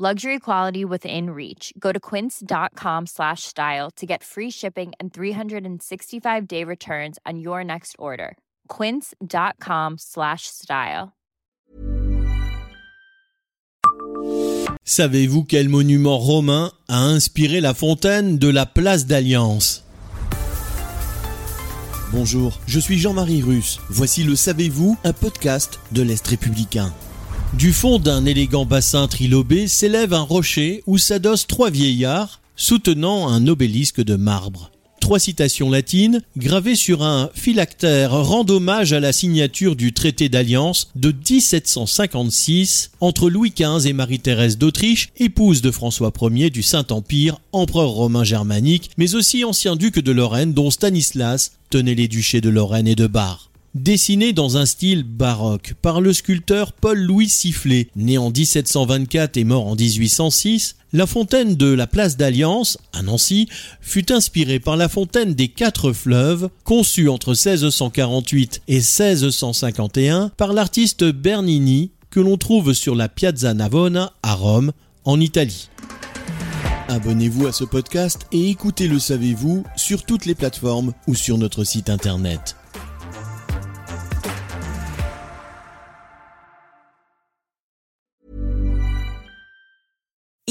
Luxury quality within reach. Go to quince.com slash style to get free shipping and 365 day returns on your next order. Quince.com slash style. Savez-vous quel monument romain a inspiré la fontaine de la place d'Alliance? Bonjour, je suis Jean-Marie Russe. Voici le Savez-vous, un podcast de l'Est républicain. Du fond d'un élégant bassin trilobé s'élève un rocher où s'adossent trois vieillards soutenant un obélisque de marbre. Trois citations latines gravées sur un phylactère rendent hommage à la signature du traité d'alliance de 1756 entre Louis XV et Marie-Thérèse d'Autriche, épouse de François Ier du Saint-Empire, empereur romain germanique, mais aussi ancien duc de Lorraine dont Stanislas tenait les duchés de Lorraine et de Bar. Dessiné dans un style baroque par le sculpteur Paul-Louis Sifflet, né en 1724 et mort en 1806, la fontaine de la place d'Alliance, à Nancy, fut inspirée par la fontaine des quatre fleuves, conçue entre 1648 et 1651 par l'artiste Bernini, que l'on trouve sur la Piazza Navona à Rome, en Italie. Abonnez-vous à ce podcast et écoutez Le Savez-vous sur toutes les plateformes ou sur notre site internet.